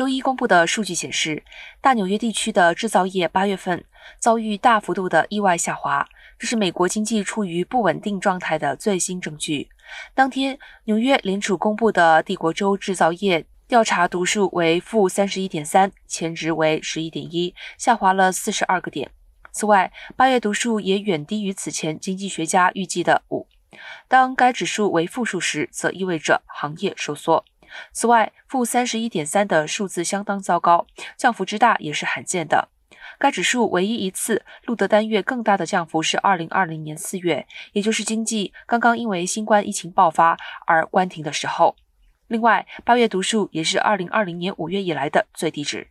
周一公布的数据显示，大纽约地区的制造业八月份遭遇大幅度的意外下滑，这是美国经济处于不稳定状态的最新证据。当天，纽约联储公布的帝国州制造业调查读数为负三十一点三，前值为十一点一，下滑了四十二个点。此外，八月读数也远低于此前经济学家预计的五。当该指数为负数时，则意味着行业收缩。此外，负三十一点三的数字相当糟糕，降幅之大也是罕见的。该指数唯一一次录得单月更大的降幅是二零二零年四月，也就是经济刚刚因为新冠疫情爆发而关停的时候。另外，八月读数也是二零二零年五月以来的最低值。